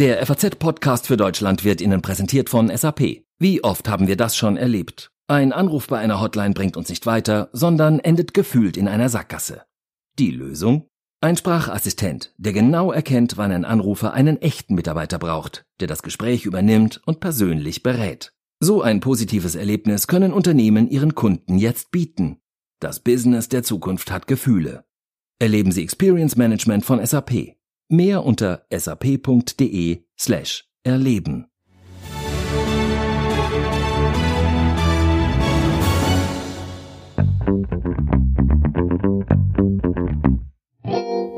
Der FAZ-Podcast für Deutschland wird Ihnen präsentiert von SAP. Wie oft haben wir das schon erlebt? Ein Anruf bei einer Hotline bringt uns nicht weiter, sondern endet gefühlt in einer Sackgasse. Die Lösung? Ein Sprachassistent, der genau erkennt, wann ein Anrufer einen echten Mitarbeiter braucht, der das Gespräch übernimmt und persönlich berät. So ein positives Erlebnis können Unternehmen ihren Kunden jetzt bieten. Das Business der Zukunft hat Gefühle. Erleben Sie Experience Management von SAP. Mehr unter sap.de slash erleben.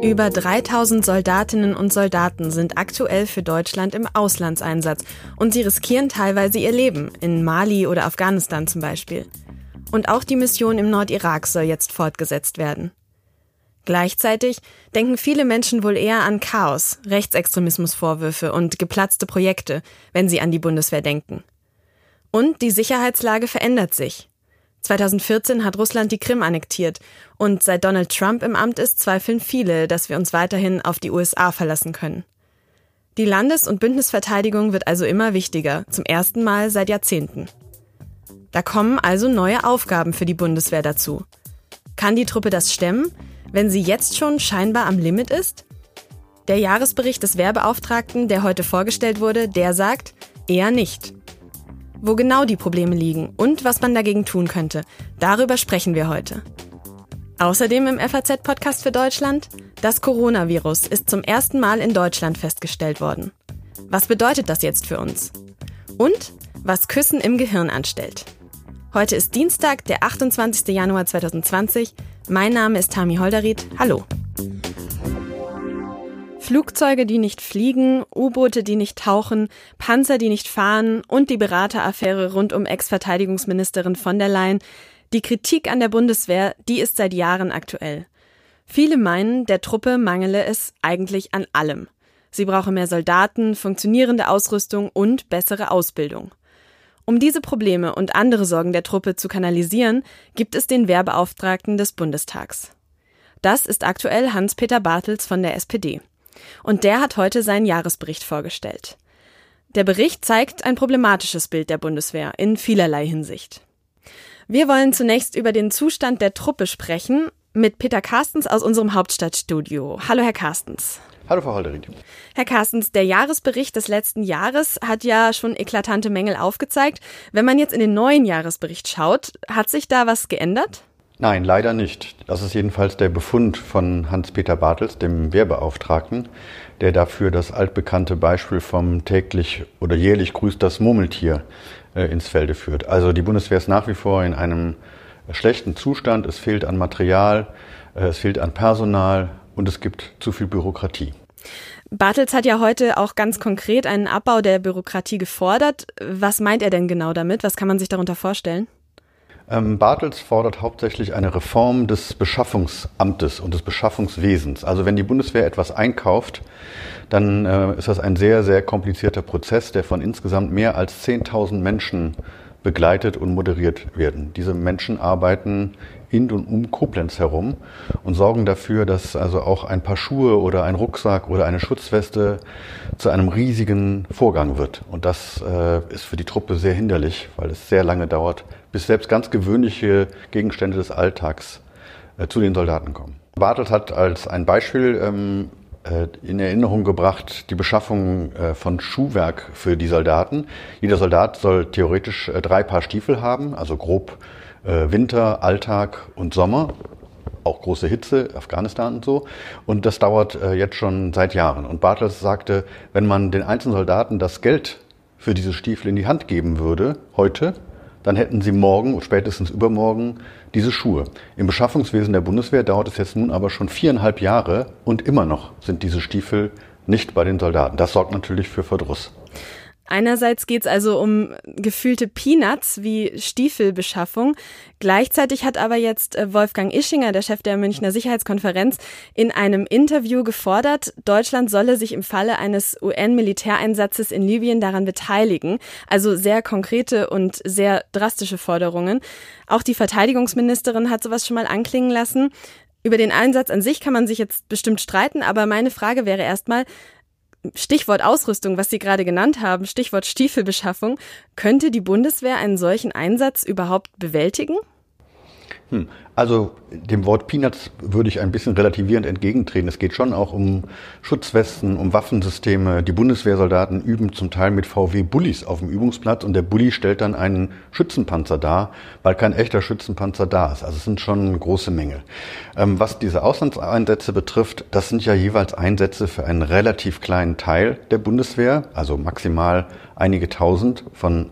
Über 3000 Soldatinnen und Soldaten sind aktuell für Deutschland im Auslandseinsatz und sie riskieren teilweise ihr Leben, in Mali oder Afghanistan zum Beispiel. Und auch die Mission im Nordirak soll jetzt fortgesetzt werden. Gleichzeitig denken viele Menschen wohl eher an Chaos, Rechtsextremismusvorwürfe und geplatzte Projekte, wenn sie an die Bundeswehr denken. Und die Sicherheitslage verändert sich. 2014 hat Russland die Krim annektiert und seit Donald Trump im Amt ist, zweifeln viele, dass wir uns weiterhin auf die USA verlassen können. Die Landes- und Bündnisverteidigung wird also immer wichtiger, zum ersten Mal seit Jahrzehnten. Da kommen also neue Aufgaben für die Bundeswehr dazu. Kann die Truppe das stemmen? Wenn sie jetzt schon scheinbar am Limit ist? Der Jahresbericht des Wehrbeauftragten, der heute vorgestellt wurde, der sagt, eher nicht. Wo genau die Probleme liegen und was man dagegen tun könnte, darüber sprechen wir heute. Außerdem im FAZ-Podcast für Deutschland, das Coronavirus ist zum ersten Mal in Deutschland festgestellt worden. Was bedeutet das jetzt für uns? Und was Küssen im Gehirn anstellt. Heute ist Dienstag, der 28. Januar 2020. Mein Name ist Tami Holderried. Hallo. Flugzeuge, die nicht fliegen, U-Boote, die nicht tauchen, Panzer, die nicht fahren und die Berateraffäre rund um Ex-Verteidigungsministerin von der Leyen. Die Kritik an der Bundeswehr, die ist seit Jahren aktuell. Viele meinen, der Truppe mangele es eigentlich an allem. Sie brauche mehr Soldaten, funktionierende Ausrüstung und bessere Ausbildung. Um diese Probleme und andere Sorgen der Truppe zu kanalisieren, gibt es den Wehrbeauftragten des Bundestags. Das ist aktuell Hans-Peter Bartels von der SPD. Und der hat heute seinen Jahresbericht vorgestellt. Der Bericht zeigt ein problematisches Bild der Bundeswehr in vielerlei Hinsicht. Wir wollen zunächst über den Zustand der Truppe sprechen mit Peter Carstens aus unserem Hauptstadtstudio. Hallo, Herr Carstens. Hallo, Frau Holderried. Herr Carstens, der Jahresbericht des letzten Jahres hat ja schon eklatante Mängel aufgezeigt. Wenn man jetzt in den neuen Jahresbericht schaut, hat sich da was geändert? Nein, leider nicht. Das ist jedenfalls der Befund von Hans-Peter Bartels, dem Wehrbeauftragten, der dafür das altbekannte Beispiel vom täglich oder jährlich grüßt das Murmeltier äh, ins Felde führt. Also die Bundeswehr ist nach wie vor in einem schlechten Zustand. Es fehlt an Material, äh, es fehlt an Personal und es gibt zu viel Bürokratie. Bartels hat ja heute auch ganz konkret einen Abbau der Bürokratie gefordert. Was meint er denn genau damit? Was kann man sich darunter vorstellen? Ähm, Bartels fordert hauptsächlich eine Reform des Beschaffungsamtes und des Beschaffungswesens. Also wenn die Bundeswehr etwas einkauft, dann äh, ist das ein sehr, sehr komplizierter Prozess, der von insgesamt mehr als 10.000 Menschen begleitet und moderiert werden. Diese Menschen arbeiten in und um Koblenz herum und sorgen dafür, dass also auch ein paar Schuhe oder ein Rucksack oder eine Schutzweste zu einem riesigen Vorgang wird. Und das äh, ist für die Truppe sehr hinderlich, weil es sehr lange dauert, bis selbst ganz gewöhnliche Gegenstände des Alltags äh, zu den Soldaten kommen. Bartels hat als ein Beispiel ähm, äh, in Erinnerung gebracht die Beschaffung äh, von Schuhwerk für die Soldaten. Jeder Soldat soll theoretisch äh, drei Paar Stiefel haben, also grob Winter, Alltag und Sommer, auch große Hitze, Afghanistan und so. Und das dauert äh, jetzt schon seit Jahren. Und Bartels sagte, wenn man den einzelnen Soldaten das Geld für diese Stiefel in die Hand geben würde, heute, dann hätten sie morgen und spätestens übermorgen diese Schuhe. Im Beschaffungswesen der Bundeswehr dauert es jetzt nun aber schon viereinhalb Jahre und immer noch sind diese Stiefel nicht bei den Soldaten. Das sorgt natürlich für Verdruss. Einerseits geht es also um gefühlte Peanuts wie Stiefelbeschaffung. Gleichzeitig hat aber jetzt äh, Wolfgang Ischinger, der Chef der Münchner Sicherheitskonferenz, in einem Interview gefordert, Deutschland solle sich im Falle eines UN-Militäreinsatzes in Libyen daran beteiligen. Also sehr konkrete und sehr drastische Forderungen. Auch die Verteidigungsministerin hat sowas schon mal anklingen lassen. Über den Einsatz an sich kann man sich jetzt bestimmt streiten, aber meine Frage wäre erstmal, Stichwort Ausrüstung, was Sie gerade genannt haben, Stichwort Stiefelbeschaffung, könnte die Bundeswehr einen solchen Einsatz überhaupt bewältigen? Hm. Also dem Wort Peanuts würde ich ein bisschen relativierend entgegentreten. Es geht schon auch um Schutzwesten, um Waffensysteme. Die Bundeswehrsoldaten üben zum Teil mit VW-Bullis auf dem Übungsplatz und der Bulli stellt dann einen Schützenpanzer dar, weil kein echter Schützenpanzer da ist. Also es sind schon große Menge. Ähm, was diese Auslandseinsätze betrifft, das sind ja jeweils Einsätze für einen relativ kleinen Teil der Bundeswehr, also maximal einige tausend von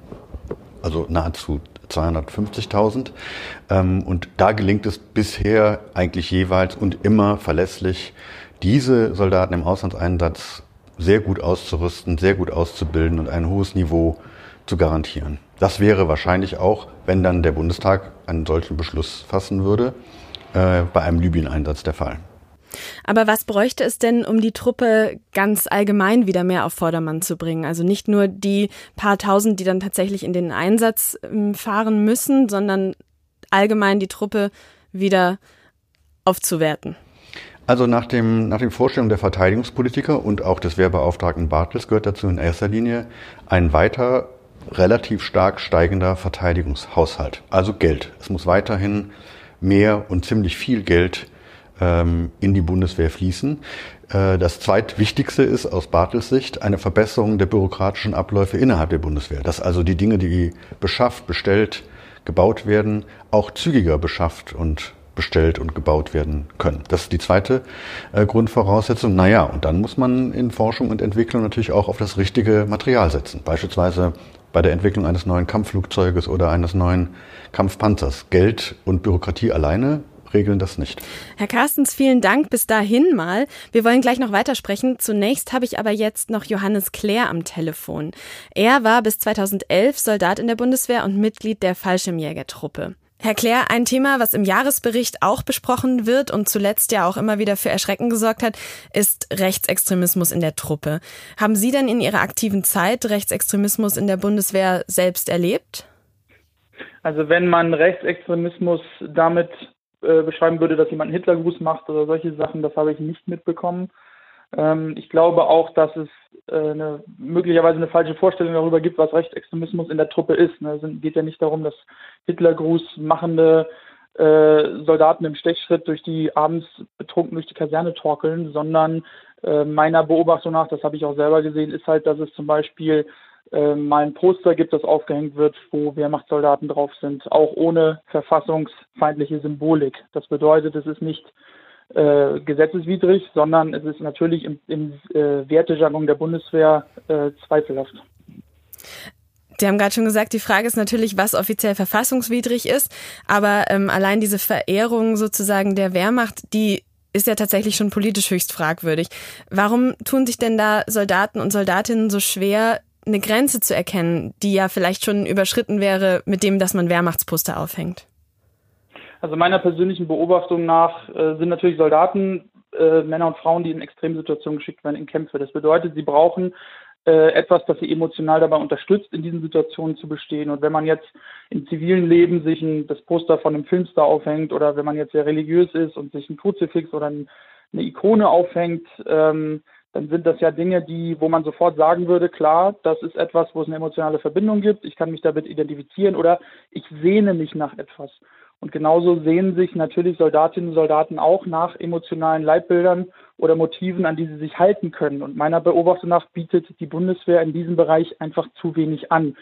also nahezu 250.000. Ähm, und da gelingt es bisher eigentlich jeweils und immer verlässlich, diese Soldaten im Auslandseinsatz sehr gut auszurüsten, sehr gut auszubilden und ein hohes Niveau zu garantieren. Das wäre wahrscheinlich auch, wenn dann der Bundestag einen solchen Beschluss fassen würde, äh, bei einem Libyen-Einsatz der Fall. Aber was bräuchte es denn, um die Truppe ganz allgemein wieder mehr auf Vordermann zu bringen? Also nicht nur die paar tausend, die dann tatsächlich in den Einsatz ähm, fahren müssen, sondern allgemein die Truppe wieder aufzuwerten. Also nach, dem, nach den Vorstellungen der Verteidigungspolitiker und auch des Wehrbeauftragten Bartels gehört dazu in erster Linie ein weiter relativ stark steigender Verteidigungshaushalt, also Geld. Es muss weiterhin mehr und ziemlich viel Geld ähm, in die Bundeswehr fließen. Äh, das zweitwichtigste ist aus Bartels Sicht eine Verbesserung der bürokratischen Abläufe innerhalb der Bundeswehr. Dass also die Dinge, die beschafft, bestellt, gebaut werden, auch zügiger beschafft und bestellt und gebaut werden können. Das ist die zweite äh, Grundvoraussetzung. Naja, und dann muss man in Forschung und Entwicklung natürlich auch auf das richtige Material setzen. Beispielsweise bei der Entwicklung eines neuen Kampfflugzeuges oder eines neuen Kampfpanzers. Geld und Bürokratie alleine regeln das nicht. Herr Carstens, vielen Dank bis dahin mal. Wir wollen gleich noch weitersprechen. Zunächst habe ich aber jetzt noch Johannes Klär am Telefon. Er war bis 2011 Soldat in der Bundeswehr und Mitglied der Fallschirmjägertruppe. Herr Klär, ein Thema, was im Jahresbericht auch besprochen wird und zuletzt ja auch immer wieder für Erschrecken gesorgt hat, ist Rechtsextremismus in der Truppe. Haben Sie denn in Ihrer aktiven Zeit Rechtsextremismus in der Bundeswehr selbst erlebt? Also wenn man Rechtsextremismus damit äh, beschreiben würde, dass jemand einen Hitlergruß macht oder solche Sachen, das habe ich nicht mitbekommen. Ähm, ich glaube auch, dass es äh, eine, möglicherweise eine falsche Vorstellung darüber gibt, was Rechtsextremismus in der Truppe ist. Ne? Es geht ja nicht darum, dass Hitlergruß machende äh, Soldaten im Stechschritt durch die abends betrunken durch die Kaserne torkeln, sondern äh, meiner Beobachtung nach, das habe ich auch selber gesehen, ist halt, dass es zum Beispiel äh, mal ein Poster gibt, das aufgehängt wird, wo Wehrmachtssoldaten drauf sind, auch ohne verfassungsfeindliche Symbolik. Das bedeutet, es ist nicht äh, gesetzeswidrig, sondern es ist natürlich im, im äh, Wertejargon der Bundeswehr äh, zweifelhaft. Sie haben gerade schon gesagt, die Frage ist natürlich, was offiziell verfassungswidrig ist, aber ähm, allein diese Verehrung sozusagen der Wehrmacht, die ist ja tatsächlich schon politisch höchst fragwürdig. Warum tun sich denn da Soldaten und Soldatinnen so schwer, eine Grenze zu erkennen, die ja vielleicht schon überschritten wäre mit dem, dass man Wehrmachtsposter aufhängt? Also meiner persönlichen Beobachtung nach äh, sind natürlich Soldaten äh, Männer und Frauen, die in Extremsituationen geschickt werden, in Kämpfe. Das bedeutet, sie brauchen äh, etwas, das sie emotional dabei unterstützt, in diesen Situationen zu bestehen. Und wenn man jetzt im zivilen Leben sich ein, das Poster von einem Filmstar aufhängt oder wenn man jetzt sehr religiös ist und sich ein Kruzifix oder ein, eine Ikone aufhängt, ähm, dann sind das ja Dinge, die, wo man sofort sagen würde, klar, das ist etwas, wo es eine emotionale Verbindung gibt, ich kann mich damit identifizieren oder ich sehne mich nach etwas. Und genauso sehen sich natürlich Soldatinnen und Soldaten auch nach emotionalen Leitbildern oder Motiven, an die sie sich halten können. Und meiner Beobachtung nach bietet die Bundeswehr in diesem Bereich einfach zu wenig an.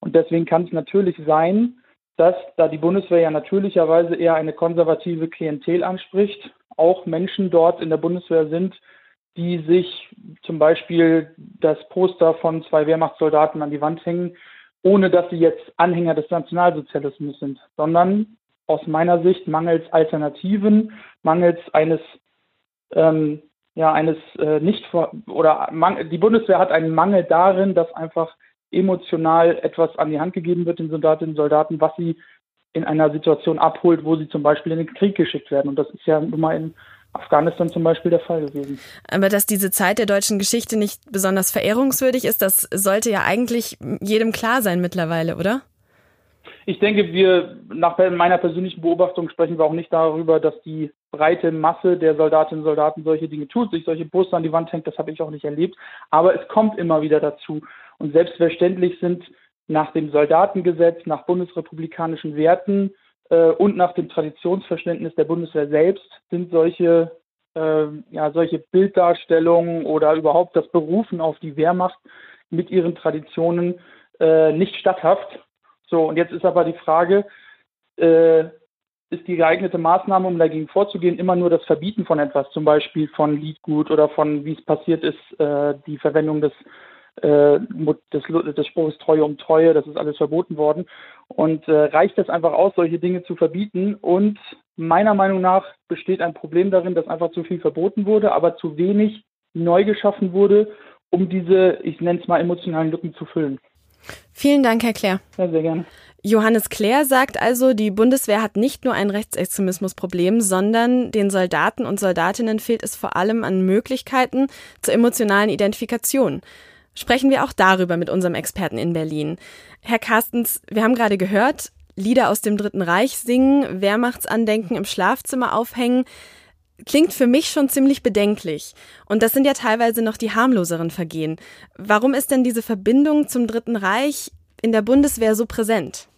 Und deswegen kann es natürlich sein, dass, da die Bundeswehr ja natürlicherweise eher eine konservative Klientel anspricht, auch Menschen dort in der Bundeswehr sind, die sich zum Beispiel das Poster von zwei Wehrmachtssoldaten an die Wand hängen, ohne dass sie jetzt Anhänger des Nationalsozialismus sind, sondern aus meiner Sicht mangels Alternativen, mangels eines ähm, ja eines äh, nicht oder man, die Bundeswehr hat einen Mangel darin, dass einfach emotional etwas an die Hand gegeben wird den Soldatinnen und Soldaten, was sie in einer Situation abholt, wo sie zum Beispiel in den Krieg geschickt werden. Und das ist ja nun mal in Afghanistan zum Beispiel der Fall gewesen. Aber dass diese Zeit der deutschen Geschichte nicht besonders verehrungswürdig ist, das sollte ja eigentlich jedem klar sein mittlerweile, oder? Ich denke, wir nach meiner persönlichen Beobachtung sprechen wir auch nicht darüber, dass die breite Masse der Soldatinnen und Soldaten solche Dinge tut, sich solche Poster an die Wand hängt, das habe ich auch nicht erlebt. Aber es kommt immer wieder dazu. Und selbstverständlich sind nach dem Soldatengesetz, nach bundesrepublikanischen Werten äh, und nach dem Traditionsverständnis der Bundeswehr selbst sind solche, äh, ja, solche Bilddarstellungen oder überhaupt das Berufen auf die Wehrmacht mit ihren Traditionen äh, nicht statthaft. So, und jetzt ist aber die Frage, äh, ist die geeignete Maßnahme, um dagegen vorzugehen, immer nur das Verbieten von etwas, zum Beispiel von Liedgut oder von, wie es passiert ist, äh, die Verwendung des, äh, des, des Spruchs Treue um Treue, das ist alles verboten worden. Und äh, reicht es einfach aus, solche Dinge zu verbieten? Und meiner Meinung nach besteht ein Problem darin, dass einfach zu viel verboten wurde, aber zu wenig neu geschaffen wurde, um diese, ich nenne es mal, emotionalen Lücken zu füllen. Vielen Dank, Herr Claire. Ja, sehr gerne. Johannes Claire sagt also, die Bundeswehr hat nicht nur ein Rechtsextremismusproblem, sondern den Soldaten und Soldatinnen fehlt es vor allem an Möglichkeiten zur emotionalen Identifikation. Sprechen wir auch darüber mit unserem Experten in Berlin. Herr Carstens, wir haben gerade gehört, Lieder aus dem Dritten Reich singen, Wehrmachtsandenken im Schlafzimmer aufhängen. Klingt für mich schon ziemlich bedenklich. Und das sind ja teilweise noch die harmloseren Vergehen. Warum ist denn diese Verbindung zum Dritten Reich in der Bundeswehr so präsent?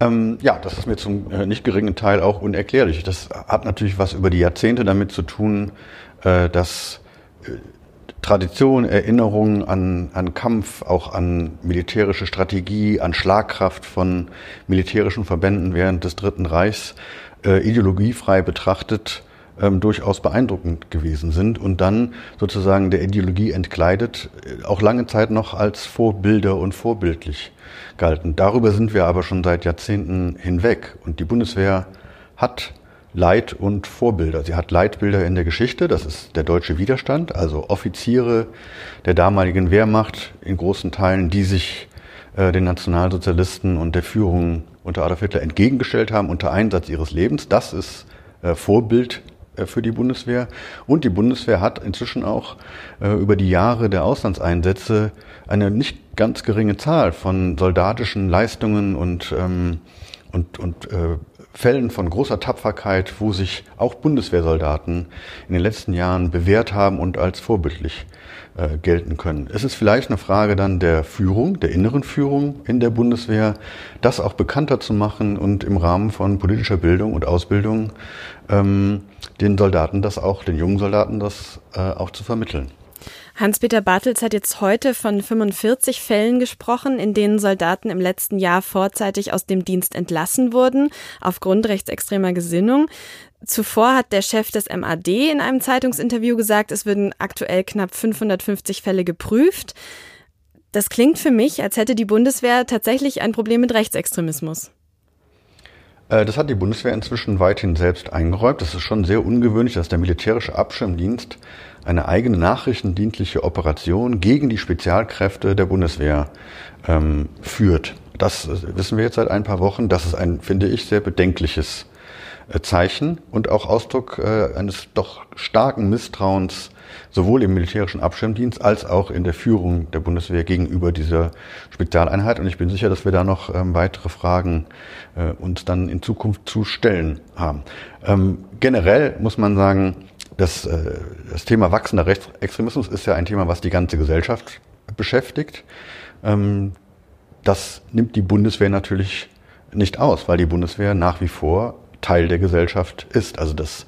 Ähm, ja, das ist mir zum äh, nicht geringen Teil auch unerklärlich. Das hat natürlich was über die Jahrzehnte damit zu tun, äh, dass äh, Tradition, Erinnerung an, an Kampf, auch an militärische Strategie, an Schlagkraft von militärischen Verbänden während des Dritten Reichs äh, ideologiefrei betrachtet ähm, durchaus beeindruckend gewesen sind und dann sozusagen der Ideologie entkleidet äh, auch lange Zeit noch als Vorbilder und vorbildlich galten. Darüber sind wir aber schon seit Jahrzehnten hinweg und die Bundeswehr hat Leit- und Vorbilder. Sie hat Leitbilder in der Geschichte, das ist der deutsche Widerstand, also Offiziere der damaligen Wehrmacht in großen Teilen, die sich äh, den Nationalsozialisten und der Führung unter Adolf Hitler entgegengestellt haben unter Einsatz ihres Lebens. Das ist äh, Vorbild äh, für die Bundeswehr. Und die Bundeswehr hat inzwischen auch über die Jahre der Auslandseinsätze eine nicht ganz geringe Zahl von soldatischen Leistungen und, ähm, und, und äh, Fällen von großer Tapferkeit, wo sich auch Bundeswehrsoldaten in den letzten Jahren bewährt haben und als vorbildlich äh, gelten können. Es ist vielleicht eine Frage dann der Führung, der inneren Führung in der Bundeswehr, das auch bekannter zu machen und im Rahmen von politischer Bildung und Ausbildung ähm, den Soldaten das auch, den jungen Soldaten das äh, auch zu vermitteln. Hans-Peter Bartels hat jetzt heute von 45 Fällen gesprochen, in denen Soldaten im letzten Jahr vorzeitig aus dem Dienst entlassen wurden, aufgrund rechtsextremer Gesinnung. Zuvor hat der Chef des MAD in einem Zeitungsinterview gesagt, es würden aktuell knapp 550 Fälle geprüft. Das klingt für mich, als hätte die Bundeswehr tatsächlich ein Problem mit Rechtsextremismus. Äh, das hat die Bundeswehr inzwischen weithin selbst eingeräumt. Das ist schon sehr ungewöhnlich, dass der militärische Abschirmdienst eine eigene nachrichtendienstliche Operation gegen die Spezialkräfte der Bundeswehr ähm, führt. Das wissen wir jetzt seit ein paar Wochen. Das ist ein, finde ich, sehr bedenkliches äh, Zeichen und auch Ausdruck äh, eines doch starken Misstrauens sowohl im militärischen Abschirmdienst als auch in der Führung der Bundeswehr gegenüber dieser Spezialeinheit. Und ich bin sicher, dass wir da noch ähm, weitere Fragen äh, uns dann in Zukunft zu stellen haben. Ähm, generell muss man sagen, dass äh, das Thema wachsender Rechtsextremismus ist ja ein Thema, was die ganze Gesellschaft beschäftigt. Ähm, das nimmt die Bundeswehr natürlich nicht aus, weil die Bundeswehr nach wie vor Teil der Gesellschaft ist. Also dass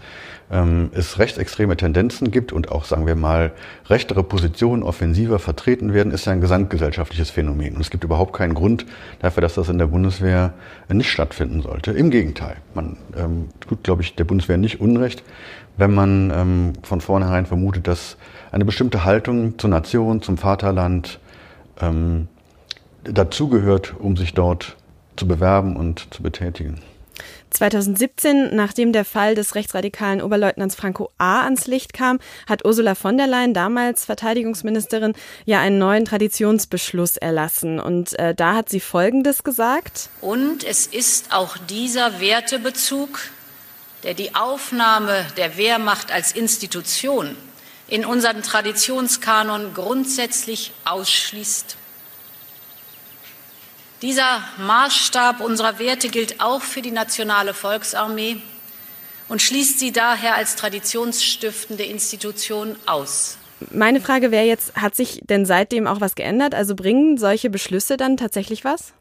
ähm, es rechtsextreme Tendenzen gibt und auch, sagen wir mal, rechtere Positionen offensiver vertreten werden, ist ja ein gesamtgesellschaftliches Phänomen. Und es gibt überhaupt keinen Grund dafür, dass das in der Bundeswehr nicht stattfinden sollte. Im Gegenteil. Man ähm, tut, glaube ich, der Bundeswehr nicht Unrecht, wenn man ähm, von vornherein vermutet, dass eine bestimmte Haltung zur Nation, zum Vaterland ähm, dazugehört, um sich dort zu bewerben und zu betätigen. 2017, nachdem der Fall des rechtsradikalen Oberleutnants Franco A. ans Licht kam, hat Ursula von der Leyen, damals Verteidigungsministerin, ja einen neuen Traditionsbeschluss erlassen. Und äh, da hat sie Folgendes gesagt. Und es ist auch dieser Wertebezug, der die Aufnahme der Wehrmacht als Institution in unseren Traditionskanon grundsätzlich ausschließt dieser Maßstab unserer Werte gilt auch für die Nationale Volksarmee und schließt sie daher als traditionsstiftende Institution aus. Meine Frage wäre jetzt, hat sich denn seitdem auch was geändert? Also bringen solche Beschlüsse dann tatsächlich was?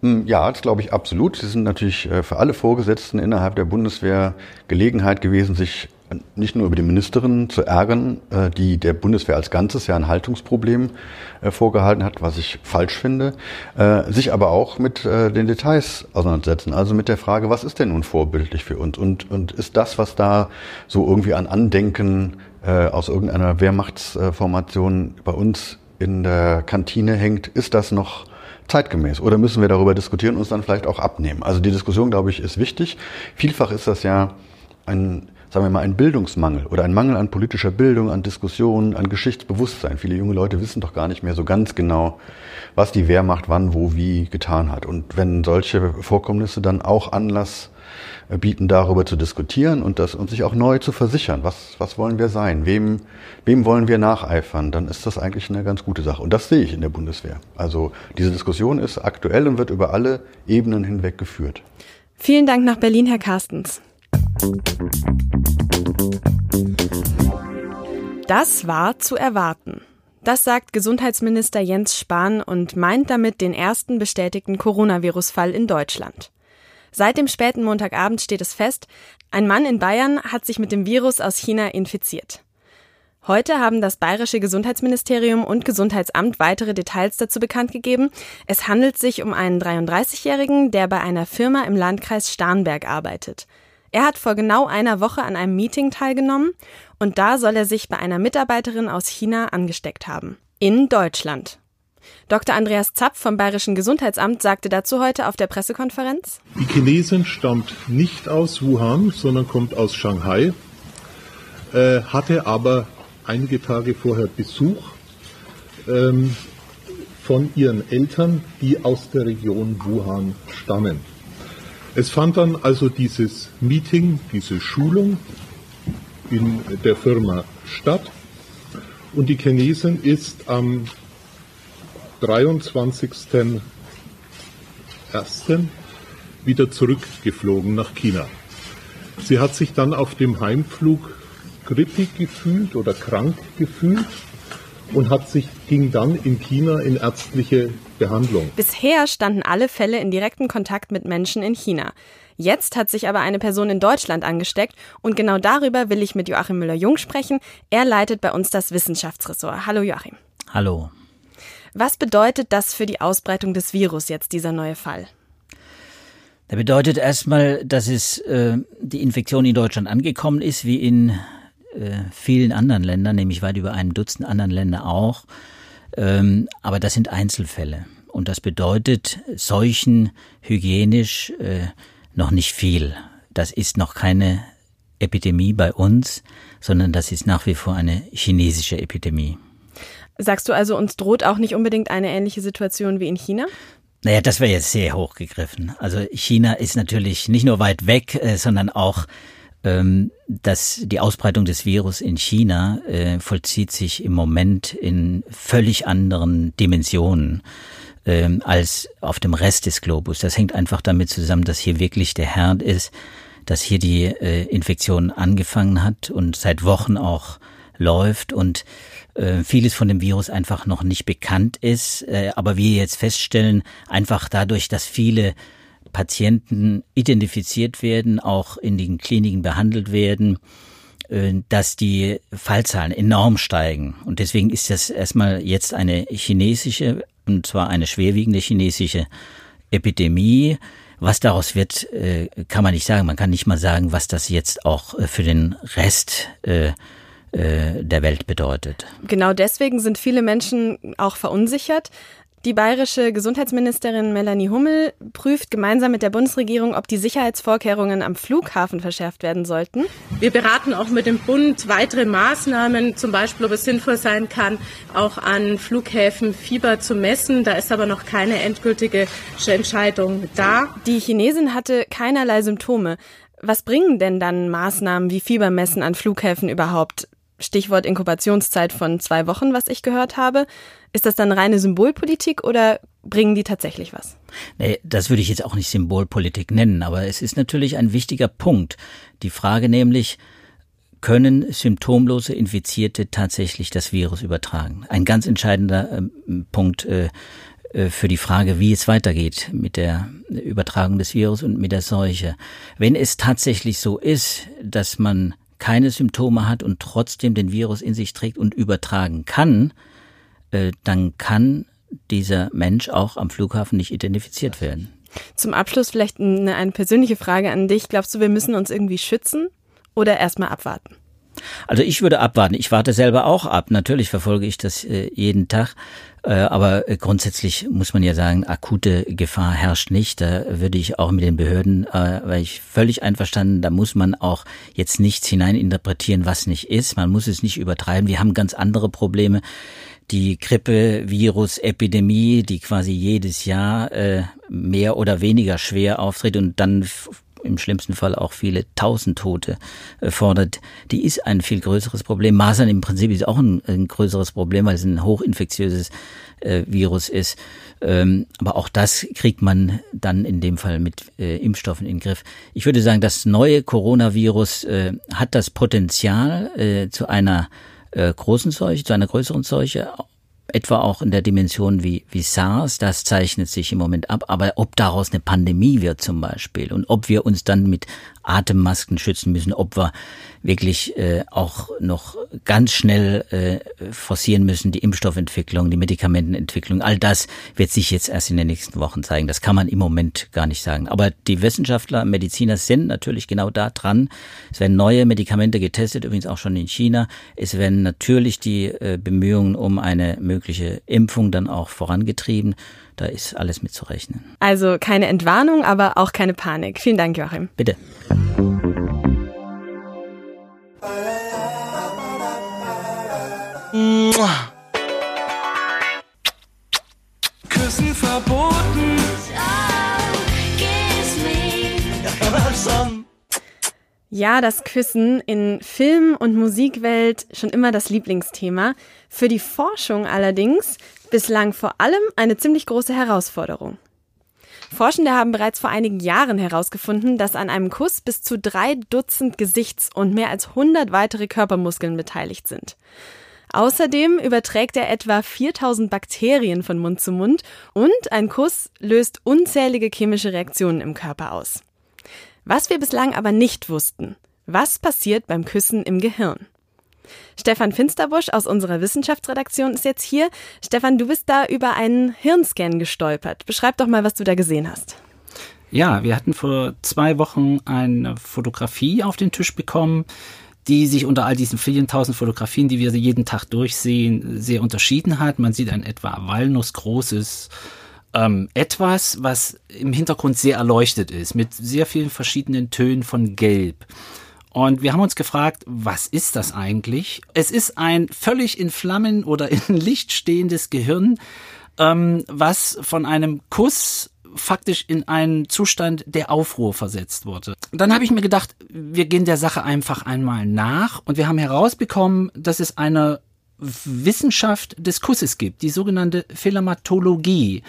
Hm, ja, das glaube ich absolut. Sie sind natürlich äh, für alle Vorgesetzten innerhalb der Bundeswehr Gelegenheit gewesen, sich nicht nur über die Ministerin zu ärgern, äh, die der Bundeswehr als Ganzes ja ein Haltungsproblem äh, vorgehalten hat, was ich falsch finde, sich aber auch mit den Details auseinandersetzen. Also mit der Frage, was ist denn nun vorbildlich für uns? Und, und ist das, was da so irgendwie an Andenken aus irgendeiner Wehrmachtsformation bei uns in der Kantine hängt, ist das noch zeitgemäß? Oder müssen wir darüber diskutieren und uns dann vielleicht auch abnehmen? Also die Diskussion, glaube ich, ist wichtig. Vielfach ist das ja ein, sagen wir mal, ein Bildungsmangel oder ein Mangel an politischer Bildung, an Diskussionen, an Geschichtsbewusstsein. Viele junge Leute wissen doch gar nicht mehr so ganz genau, was die Wehrmacht wann, wo, wie getan hat. Und wenn solche Vorkommnisse dann auch Anlass äh, bieten, darüber zu diskutieren und das und sich auch neu zu versichern. Was, was wollen wir sein? Wem, wem wollen wir nacheifern? Dann ist das eigentlich eine ganz gute Sache. Und das sehe ich in der Bundeswehr. Also diese Diskussion ist aktuell und wird über alle Ebenen hinweg geführt. Vielen Dank nach Berlin, Herr Carstens. Das war zu erwarten. Das sagt Gesundheitsminister Jens Spahn und meint damit den ersten bestätigten Coronavirus-Fall in Deutschland. Seit dem späten Montagabend steht es fest, ein Mann in Bayern hat sich mit dem Virus aus China infiziert. Heute haben das bayerische Gesundheitsministerium und Gesundheitsamt weitere Details dazu bekannt gegeben. Es handelt sich um einen 33-Jährigen, der bei einer Firma im Landkreis Starnberg arbeitet. Er hat vor genau einer Woche an einem Meeting teilgenommen und da soll er sich bei einer Mitarbeiterin aus China angesteckt haben. In Deutschland. Dr. Andreas Zapp vom Bayerischen Gesundheitsamt sagte dazu heute auf der Pressekonferenz. Die Chinesin stammt nicht aus Wuhan, sondern kommt aus Shanghai, äh, hatte aber einige Tage vorher Besuch ähm, von ihren Eltern, die aus der Region Wuhan stammen. Es fand dann also dieses Meeting, diese Schulung in der Firma statt und die Chinesin ist am 23.01. wieder zurückgeflogen nach China. Sie hat sich dann auf dem Heimflug grippig gefühlt oder krank gefühlt und hat sich, ging dann in China in ärztliche Behandlung. Bisher standen alle Fälle in direktem Kontakt mit Menschen in China. Jetzt hat sich aber eine Person in Deutschland angesteckt und genau darüber will ich mit Joachim Müller-Jung sprechen. Er leitet bei uns das Wissenschaftsressort. Hallo Joachim. Hallo. Was bedeutet das für die Ausbreitung des Virus jetzt, dieser neue Fall? Der bedeutet erstmal, dass es äh, die Infektion in Deutschland angekommen ist, wie in vielen anderen Ländern, nämlich weit über einem Dutzend anderen Länder auch. Ähm, aber das sind Einzelfälle. Und das bedeutet Seuchen hygienisch äh, noch nicht viel. Das ist noch keine Epidemie bei uns, sondern das ist nach wie vor eine chinesische Epidemie. Sagst du also, uns droht auch nicht unbedingt eine ähnliche Situation wie in China? Naja, das wäre jetzt sehr hochgegriffen. Also China ist natürlich nicht nur weit weg, äh, sondern auch dass die Ausbreitung des Virus in China äh, vollzieht sich im Moment in völlig anderen Dimensionen ähm, als auf dem Rest des Globus. Das hängt einfach damit zusammen, dass hier wirklich der Herd ist, dass hier die äh, Infektion angefangen hat und seit Wochen auch läuft und äh, vieles von dem Virus einfach noch nicht bekannt ist, äh, aber wir jetzt feststellen, einfach dadurch, dass viele Patienten identifiziert werden, auch in den Kliniken behandelt werden, äh, dass die Fallzahlen enorm steigen. Und deswegen ist das erstmal jetzt eine chinesische, und zwar eine schwerwiegende chinesische Epidemie. Was daraus wird, kann man nicht sagen. Man kann nicht mal sagen, was das jetzt auch für den Rest äh, der Welt bedeutet. Genau deswegen sind viele Menschen auch verunsichert. Die bayerische Gesundheitsministerin Melanie Hummel prüft gemeinsam mit der Bundesregierung, ob die Sicherheitsvorkehrungen am Flughafen verschärft werden sollten. Wir beraten auch mit dem Bund weitere Maßnahmen, zum Beispiel, ob es sinnvoll sein kann, auch an Flughäfen Fieber zu messen. Da ist aber noch keine endgültige Entscheidung da. Die Chinesin hatte keinerlei Symptome. Was bringen denn dann Maßnahmen wie Fiebermessen an Flughäfen überhaupt? Stichwort Inkubationszeit von zwei Wochen, was ich gehört habe. Ist das dann reine Symbolpolitik oder bringen die tatsächlich was? Nee, das würde ich jetzt auch nicht Symbolpolitik nennen, aber es ist natürlich ein wichtiger Punkt. Die Frage nämlich, können symptomlose Infizierte tatsächlich das Virus übertragen? Ein ganz entscheidender äh, Punkt äh, für die Frage, wie es weitergeht mit der Übertragung des Virus und mit der Seuche. Wenn es tatsächlich so ist, dass man keine Symptome hat und trotzdem den Virus in sich trägt und übertragen kann, dann kann dieser Mensch auch am Flughafen nicht identifiziert werden. Zum Abschluss vielleicht eine, eine persönliche Frage an dich. Glaubst du, wir müssen uns irgendwie schützen oder erstmal abwarten? Also ich würde abwarten. Ich warte selber auch ab. Natürlich verfolge ich das äh, jeden Tag. Äh, aber äh, grundsätzlich muss man ja sagen, akute Gefahr herrscht nicht. Da würde ich auch mit den Behörden, äh, weil ich völlig einverstanden, da muss man auch jetzt nichts hineininterpretieren, was nicht ist. Man muss es nicht übertreiben. Wir haben ganz andere Probleme die Grippe-Virus-Epidemie, die quasi jedes Jahr äh, mehr oder weniger schwer auftritt und dann im schlimmsten Fall auch viele tausend Tote äh, fordert, die ist ein viel größeres Problem. Masern im Prinzip ist auch ein, ein größeres Problem, weil es ein hochinfektiöses äh, Virus ist. Ähm, aber auch das kriegt man dann in dem Fall mit äh, Impfstoffen in den Griff. Ich würde sagen, das neue Coronavirus äh, hat das Potenzial äh, zu einer äh, großen Seuche, zu einer größeren Seuche, etwa auch in der Dimension wie, wie SARS, das zeichnet sich im Moment ab. Aber ob daraus eine Pandemie wird zum Beispiel und ob wir uns dann mit Atemmasken schützen müssen, ob wir wirklich äh, auch noch ganz schnell äh, forcieren müssen, die Impfstoffentwicklung, die Medikamentenentwicklung, all das wird sich jetzt erst in den nächsten Wochen zeigen. Das kann man im Moment gar nicht sagen. Aber die Wissenschaftler, Mediziner sind natürlich genau da dran. Es werden neue Medikamente getestet, übrigens auch schon in China. Es werden natürlich die äh, Bemühungen um eine mögliche Impfung dann auch vorangetrieben. Da ist alles mit zu rechnen. Also keine Entwarnung, aber auch keine Panik. Vielen Dank, Joachim. Bitte. Ja, das Küssen in Film- und Musikwelt schon immer das Lieblingsthema. Für die Forschung allerdings bislang vor allem eine ziemlich große Herausforderung. Forschende haben bereits vor einigen Jahren herausgefunden, dass an einem Kuss bis zu drei Dutzend Gesichts- und mehr als 100 weitere Körpermuskeln beteiligt sind. Außerdem überträgt er etwa 4000 Bakterien von Mund zu Mund und ein Kuss löst unzählige chemische Reaktionen im Körper aus. Was wir bislang aber nicht wussten, was passiert beim Küssen im Gehirn? Stefan Finsterbusch aus unserer Wissenschaftsredaktion ist jetzt hier. Stefan, du bist da über einen Hirnscan gestolpert. Beschreib doch mal, was du da gesehen hast. Ja, wir hatten vor zwei Wochen eine Fotografie auf den Tisch bekommen, die sich unter all diesen vielen tausend Fotografien, die wir jeden Tag durchsehen, sehr unterschieden hat. Man sieht ein etwa walnussgroßes ähm, etwas, was im Hintergrund sehr erleuchtet ist, mit sehr vielen verschiedenen Tönen von Gelb. Und wir haben uns gefragt, was ist das eigentlich? Es ist ein völlig in Flammen oder in Licht stehendes Gehirn, ähm, was von einem Kuss faktisch in einen Zustand der Aufruhr versetzt wurde. Dann habe ich mir gedacht, wir gehen der Sache einfach einmal nach und wir haben herausbekommen, dass es eine Wissenschaft des Kusses gibt, die sogenannte Philematologie.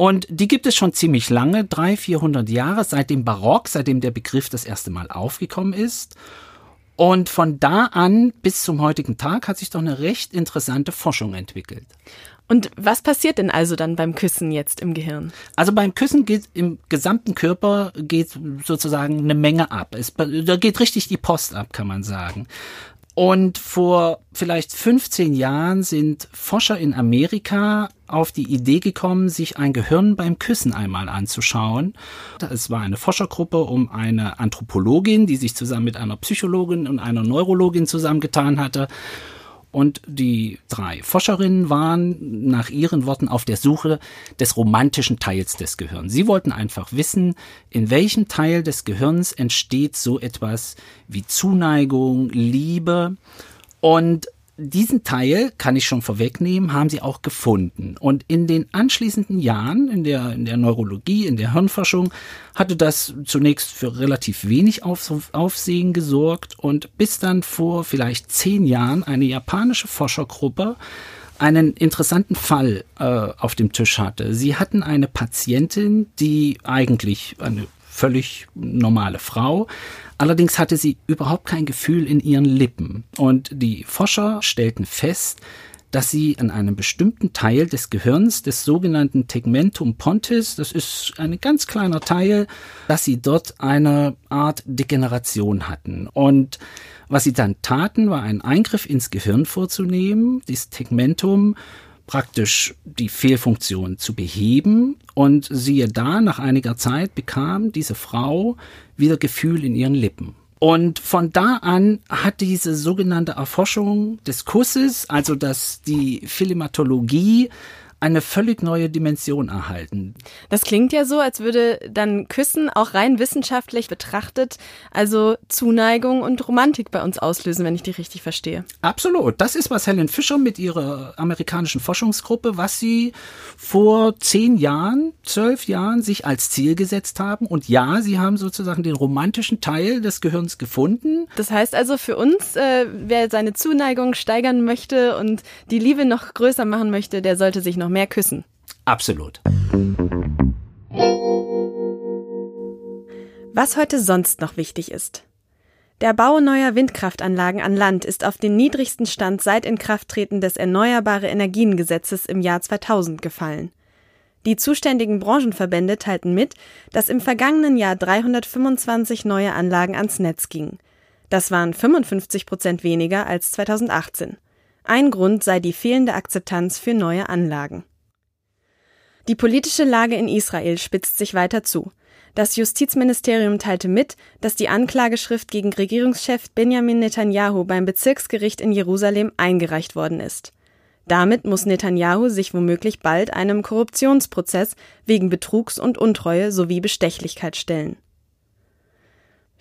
Und die gibt es schon ziemlich lange, drei, vierhundert Jahre, seit dem Barock, seitdem der Begriff das erste Mal aufgekommen ist. Und von da an bis zum heutigen Tag hat sich doch eine recht interessante Forschung entwickelt. Und was passiert denn also dann beim Küssen jetzt im Gehirn? Also beim Küssen geht im gesamten Körper geht sozusagen eine Menge ab. Es, da geht richtig die Post ab, kann man sagen. Und vor vielleicht 15 Jahren sind Forscher in Amerika auf die Idee gekommen, sich ein Gehirn beim Küssen einmal anzuschauen. Es war eine Forschergruppe um eine Anthropologin, die sich zusammen mit einer Psychologin und einer Neurologin zusammengetan hatte. Und die drei Forscherinnen waren nach ihren Worten auf der Suche des romantischen Teils des Gehirns. Sie wollten einfach wissen, in welchem Teil des Gehirns entsteht so etwas wie Zuneigung, Liebe. Und diesen Teil, kann ich schon vorwegnehmen, haben sie auch gefunden. Und in den anschließenden Jahren in der, in der Neurologie, in der Hirnforschung, hatte das zunächst für relativ wenig Auf, Aufsehen gesorgt und bis dann vor vielleicht zehn Jahren eine japanische Forschergruppe einen interessanten Fall äh, auf dem Tisch hatte. Sie hatten eine Patientin, die eigentlich eine völlig normale Frau, allerdings hatte sie überhaupt kein Gefühl in ihren Lippen. Und die Forscher stellten fest, dass sie an einem bestimmten Teil des Gehirns, des sogenannten Tegmentum pontis, das ist ein ganz kleiner Teil, dass sie dort eine Art Degeneration hatten. Und was sie dann taten, war einen Eingriff ins Gehirn vorzunehmen, dieses Tegmentum praktisch die Fehlfunktion zu beheben und siehe da, nach einiger Zeit bekam diese Frau wieder Gefühl in ihren Lippen. Und von da an hat diese sogenannte Erforschung des Kusses, also dass die Philematologie eine völlig neue Dimension erhalten. Das klingt ja so, als würde dann Küssen auch rein wissenschaftlich betrachtet, also Zuneigung und Romantik bei uns auslösen, wenn ich die richtig verstehe. Absolut. Das ist, was Helen Fischer mit ihrer amerikanischen Forschungsgruppe, was sie vor zehn Jahren, zwölf Jahren sich als Ziel gesetzt haben. Und ja, sie haben sozusagen den romantischen Teil des Gehirns gefunden. Das heißt also für uns, äh, wer seine Zuneigung steigern möchte und die Liebe noch größer machen möchte, der sollte sich noch mehr küssen. Absolut. Was heute sonst noch wichtig ist. Der Bau neuer Windkraftanlagen an Land ist auf den niedrigsten Stand seit Inkrafttreten des Erneuerbare Energiengesetzes im Jahr 2000 gefallen. Die zuständigen Branchenverbände teilten mit, dass im vergangenen Jahr 325 neue Anlagen ans Netz gingen. Das waren 55 Prozent weniger als 2018. Ein Grund sei die fehlende Akzeptanz für neue Anlagen. Die politische Lage in Israel spitzt sich weiter zu. Das Justizministerium teilte mit, dass die Anklageschrift gegen Regierungschef Benjamin Netanyahu beim Bezirksgericht in Jerusalem eingereicht worden ist. Damit muss Netanyahu sich womöglich bald einem Korruptionsprozess wegen Betrugs und Untreue sowie Bestechlichkeit stellen.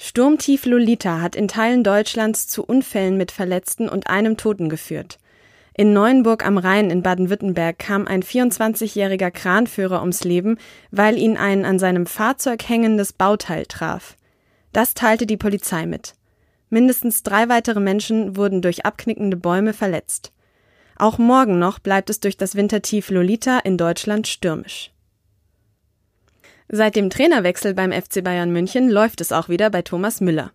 Sturmtief Lolita hat in Teilen Deutschlands zu Unfällen mit Verletzten und einem Toten geführt. In Neuenburg am Rhein in Baden-Württemberg kam ein 24-jähriger Kranführer ums Leben, weil ihn ein an seinem Fahrzeug hängendes Bauteil traf. Das teilte die Polizei mit. Mindestens drei weitere Menschen wurden durch abknickende Bäume verletzt. Auch morgen noch bleibt es durch das Wintertief Lolita in Deutschland stürmisch. Seit dem Trainerwechsel beim FC Bayern München läuft es auch wieder bei Thomas Müller.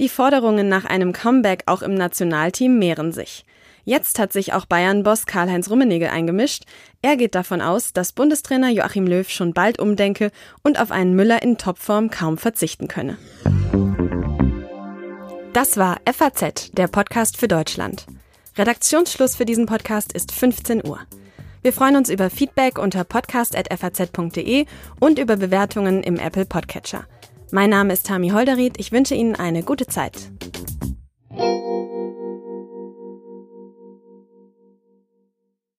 Die Forderungen nach einem Comeback auch im Nationalteam mehren sich. Jetzt hat sich auch Bayern-Boss Karl-Heinz Rummenigge eingemischt. Er geht davon aus, dass Bundestrainer Joachim Löw schon bald umdenke und auf einen Müller in Topform kaum verzichten könne. Das war FAZ, der Podcast für Deutschland. Redaktionsschluss für diesen Podcast ist 15 Uhr. Wir freuen uns über Feedback unter podcast.faz.de und über Bewertungen im Apple Podcatcher. Mein Name ist Tami Holderried. Ich wünsche Ihnen eine gute Zeit.